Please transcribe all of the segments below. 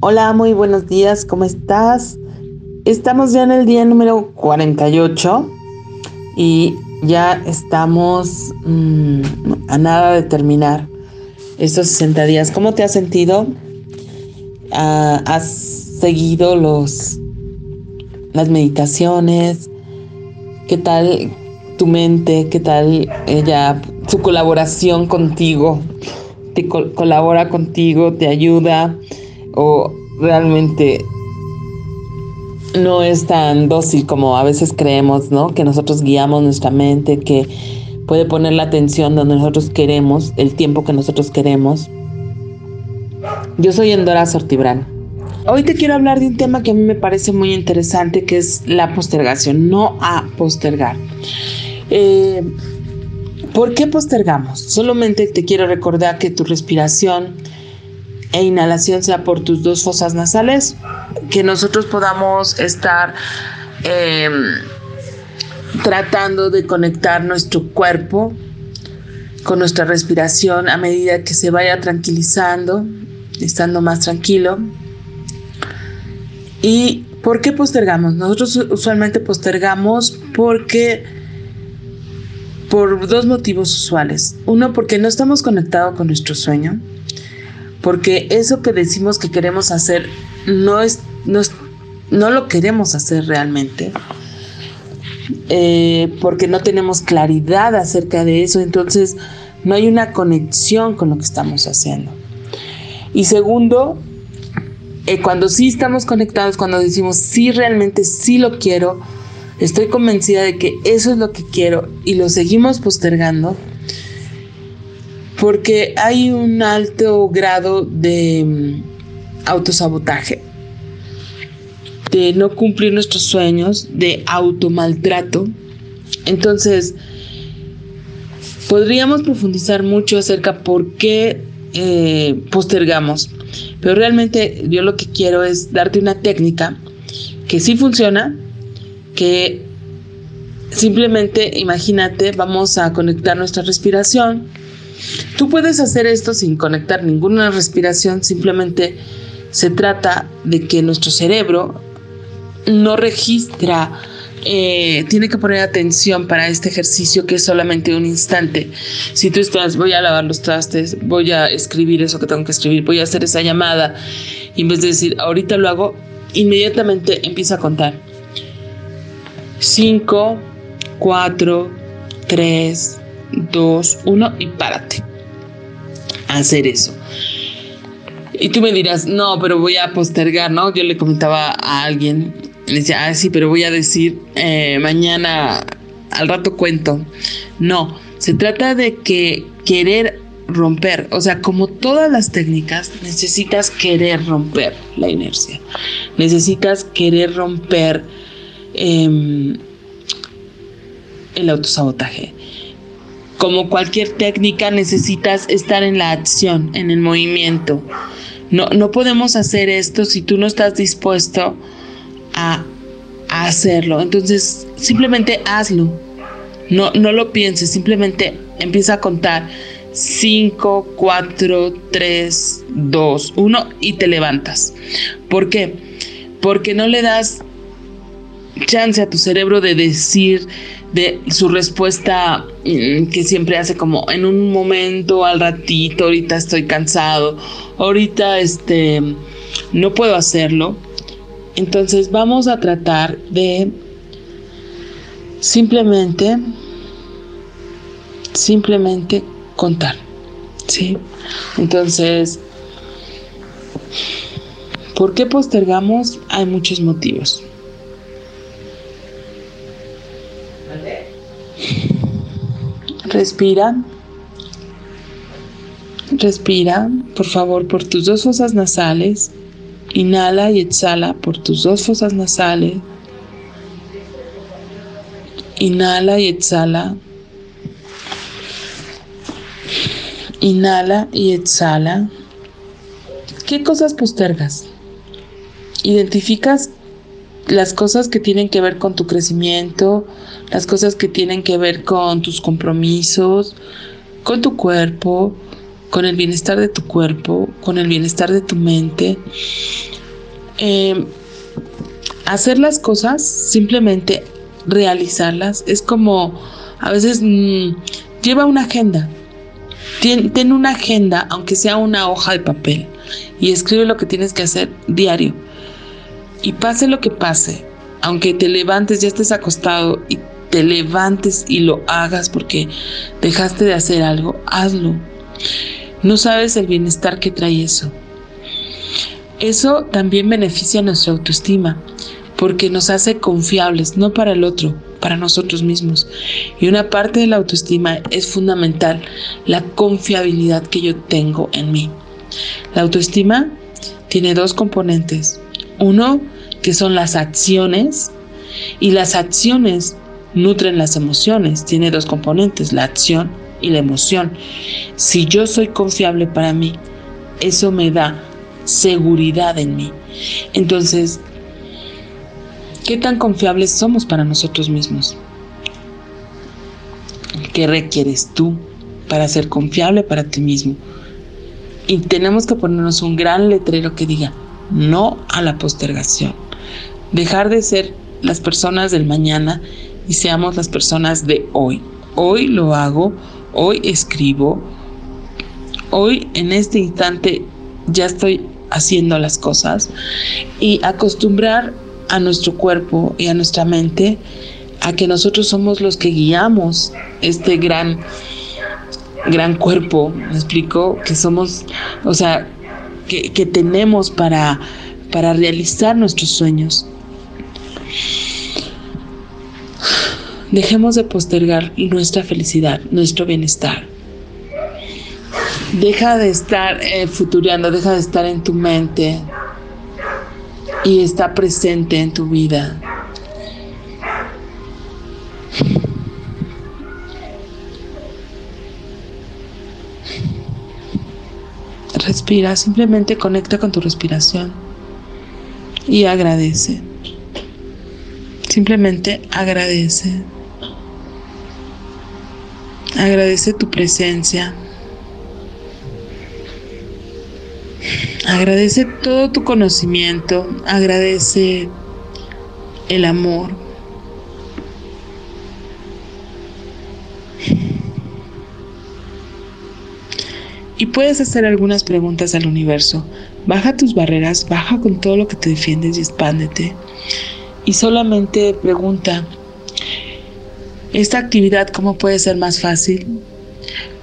Hola, muy buenos días, ¿cómo estás? Estamos ya en el día número 48 y ya estamos mmm, a nada de terminar estos 60 días. ¿Cómo te has sentido? Uh, ¿Has seguido los, las meditaciones? ¿Qué tal tu mente? ¿Qué tal ella, su colaboración contigo? ¿Te col colabora contigo? ¿Te ayuda? ¿O realmente no es tan dócil como a veces creemos, ¿no? Que nosotros guiamos nuestra mente, que puede poner la atención donde nosotros queremos, el tiempo que nosotros queremos. Yo soy Endora Sortibrán. Hoy te quiero hablar de un tema que a mí me parece muy interesante, que es la postergación, no a postergar. Eh, ¿Por qué postergamos? Solamente te quiero recordar que tu respiración e inhalación sea por tus dos fosas nasales, que nosotros podamos estar eh, tratando de conectar nuestro cuerpo con nuestra respiración a medida que se vaya tranquilizando, estando más tranquilo. ¿Y por qué postergamos? Nosotros usualmente postergamos porque por dos motivos usuales. Uno, porque no estamos conectados con nuestro sueño porque eso que decimos que queremos hacer no es, no, no lo queremos hacer realmente. Eh, porque no tenemos claridad acerca de eso, entonces no hay una conexión con lo que estamos haciendo. Y segundo, eh, cuando sí estamos conectados, cuando decimos sí realmente sí lo quiero, estoy convencida de que eso es lo que quiero y lo seguimos postergando, porque hay un alto grado de mm, autosabotaje, de no cumplir nuestros sueños, de automaltrato. Entonces, podríamos profundizar mucho acerca por qué eh, postergamos, pero realmente yo lo que quiero es darte una técnica que sí funciona, que simplemente imagínate, vamos a conectar nuestra respiración, Tú puedes hacer esto sin conectar ninguna respiración, simplemente se trata de que nuestro cerebro no registra, eh, tiene que poner atención para este ejercicio que es solamente un instante. Si tú estás, voy a lavar los trastes, voy a escribir eso que tengo que escribir, voy a hacer esa llamada, y en vez de decir, ahorita lo hago, inmediatamente empieza a contar. 5, 4, 3, 2, 1 y párate. Hacer eso. Y tú me dirás, no, pero voy a postergar, ¿no? Yo le comentaba a alguien, le decía, ah, sí, pero voy a decir eh, mañana, al rato cuento. No, se trata de que querer romper, o sea, como todas las técnicas, necesitas querer romper la inercia, necesitas querer romper eh, el autosabotaje como cualquier técnica, necesitas estar en la acción, en el movimiento. No, no podemos hacer esto si tú no estás dispuesto a, hacerlo. Entonces, simplemente hazlo. No, no lo pienses, simplemente empieza a contar 5, 4, 3, 2, 1 y te levantas. ¿Por qué? Porque no le das chance a tu cerebro de decir, de su respuesta mm, que siempre hace como en un momento, al ratito, ahorita estoy cansado, ahorita este no puedo hacerlo. Entonces vamos a tratar de simplemente simplemente contar. ¿Sí? Entonces, ¿por qué postergamos? Hay muchos motivos. Respira. Respira, por favor, por tus dos fosas nasales. Inhala y exhala por tus dos fosas nasales. Inhala y exhala. Inhala y exhala. ¿Qué cosas postergas? Identificas las cosas que tienen que ver con tu crecimiento, las cosas que tienen que ver con tus compromisos, con tu cuerpo, con el bienestar de tu cuerpo, con el bienestar de tu mente. Eh, hacer las cosas, simplemente realizarlas, es como a veces mm, lleva una agenda. ten, una agenda, aunque sea una hoja de papel, y escribe lo que tienes que hacer diario. Y pase lo que pase, aunque te levantes, ya estés acostado y te levantes y lo hagas porque dejaste de hacer algo, hazlo. No sabes el bienestar que trae eso. Eso también beneficia nuestra autoestima porque nos hace confiables, no para el otro, para nosotros mismos. Y una parte de la autoestima es fundamental, la confiabilidad que yo tengo en mí. La autoestima tiene dos componentes. Uno, que son las acciones, y las acciones nutren las emociones. Tiene dos componentes, la acción y la emoción. Si yo soy confiable para mí, eso me da seguridad en mí. Entonces, ¿qué tan confiables somos para nosotros mismos? ¿Qué requieres tú para ser confiable para ti mismo? Y tenemos que ponernos un gran letrero que diga no a la postergación. Dejar de ser las personas del mañana y seamos las personas de hoy. Hoy lo hago, hoy escribo, hoy en este instante ya estoy haciendo las cosas y acostumbrar a nuestro cuerpo y a nuestra mente a que nosotros somos los que guiamos este gran gran cuerpo, me explico, que somos, o sea, que, tenemos para, para realizar nuestros sueños. Dejemos de postergar nuestra felicidad, nuestro bienestar. Deja de estar eh, deja de estar en tu mente y está presente en tu vida. Respira, simplemente conecta con tu respiración y agradece. Simplemente agradece. Agradece tu presencia. Agradece todo tu conocimiento. Agradece el amor. Y puedes hacer algunas preguntas al universo. Baja tus barreras, baja con todo lo que te defiendes y expándete. Y solamente pregunta, esta actividad cómo puede ser más fácil,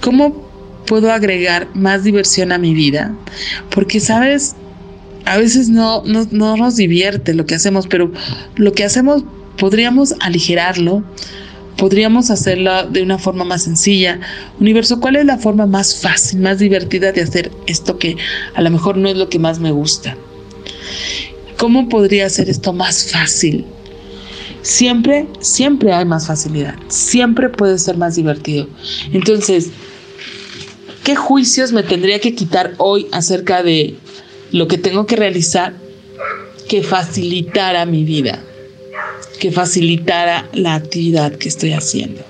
cómo puedo agregar más diversión a mi vida, porque sabes, a veces no, no, no nos divierte lo que hacemos, pero lo que hacemos podríamos aligerarlo, podríamos hacerlo de una forma más sencilla. Universo, ¿cuál es la forma más fácil, más divertida de hacer esto que a lo mejor no es lo que más me gusta? ¿Cómo podría ser esto más fácil? siempre, siempre hay más facilidad, siempre puede ser más divertido. Entonces, ¿qué juicios me tendría que quitar hoy acerca de lo que tengo que realizar que facilitara mi vida, que facilitara la actividad que estoy haciendo?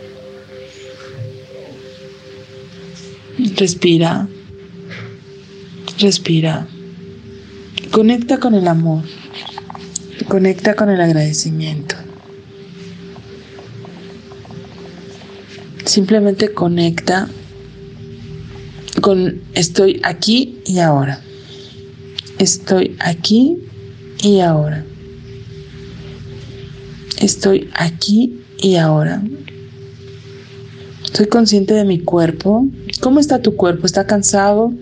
Respira, respira, conecta con el amor, conecta con el agradecimiento. Simplemente conecta con estoy aquí y ahora. Estoy aquí y ahora. Estoy aquí y ahora. Soy consciente de mi cuerpo. ¿Cómo está tu cuerpo? ¿Está cansado?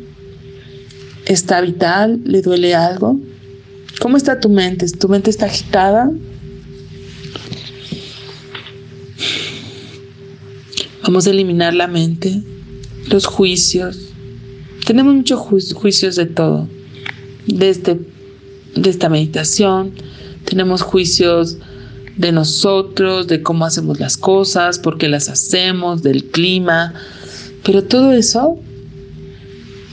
¿Está vital? ¿Le duele algo? ¿Cómo está tu mente? ¿Tu mente está agitada? Vamos a eliminar la mente, los juicios. Tenemos muchos juicios de todo. De, este, de esta meditación, tenemos juicios de nosotros, de cómo hacemos las cosas, por qué las hacemos, del clima. Pero todo eso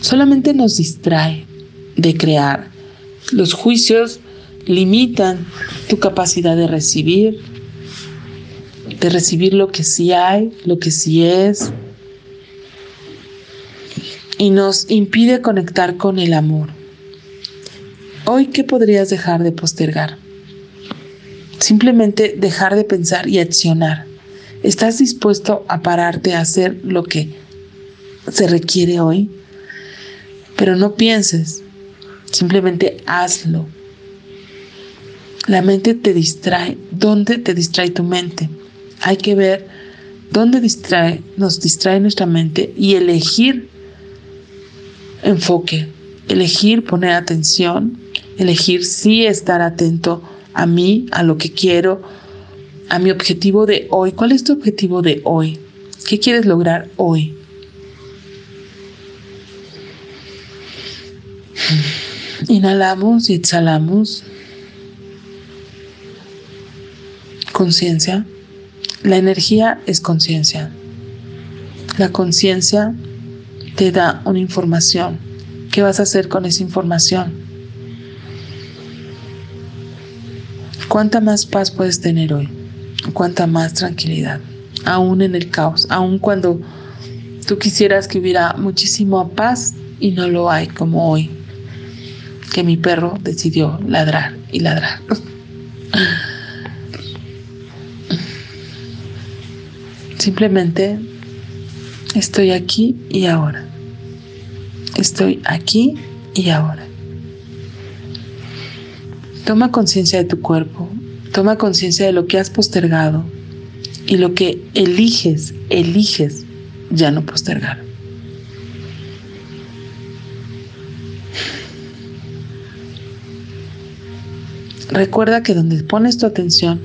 solamente nos distrae de crear. Los juicios limitan tu capacidad de recibir, de recibir lo que sí hay, lo que sí es. y nos impide conectar con el amor. Hoy, ¿qué podrías dejar de postergar? Simplemente dejar de pensar y accionar. ¿Estás dispuesto a pararte a hacer lo que se requiere hoy? Pero no pienses, simplemente hazlo. La mente te distrae. ¿Dónde te distrae tu mente? Hay que ver dónde distrae, nos distrae nuestra mente y elegir enfoque, elegir poner atención, elegir sí estar atento a mí, a lo que quiero, a mi objetivo de hoy. ¿Cuál es tu objetivo de hoy? ¿Qué quieres lograr hoy? Inhalamos y exhalamos. Conciencia. La energía es conciencia. La conciencia te da una información. ¿Qué vas a hacer con esa información? ¿Cuánta más paz puedes tener hoy? ¿Cuánta más tranquilidad? Aún en el caos, aún cuando tú quisieras que hubiera muchísima paz y no lo hay como hoy, que mi perro decidió ladrar y ladrar. Simplemente estoy aquí y ahora. Estoy aquí y ahora. Toma conciencia de tu cuerpo, toma conciencia de lo que has postergado y lo que eliges, eliges ya no postergar. Recuerda que donde pones tu atención,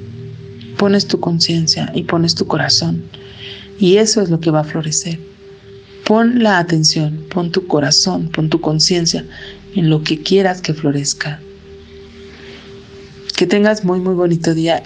pones tu conciencia y pones tu corazón. Y eso es lo que va a florecer. Pon la atención, pon tu corazón, pon tu conciencia en lo que quieras que florezca. Que tengas muy, muy bonito día.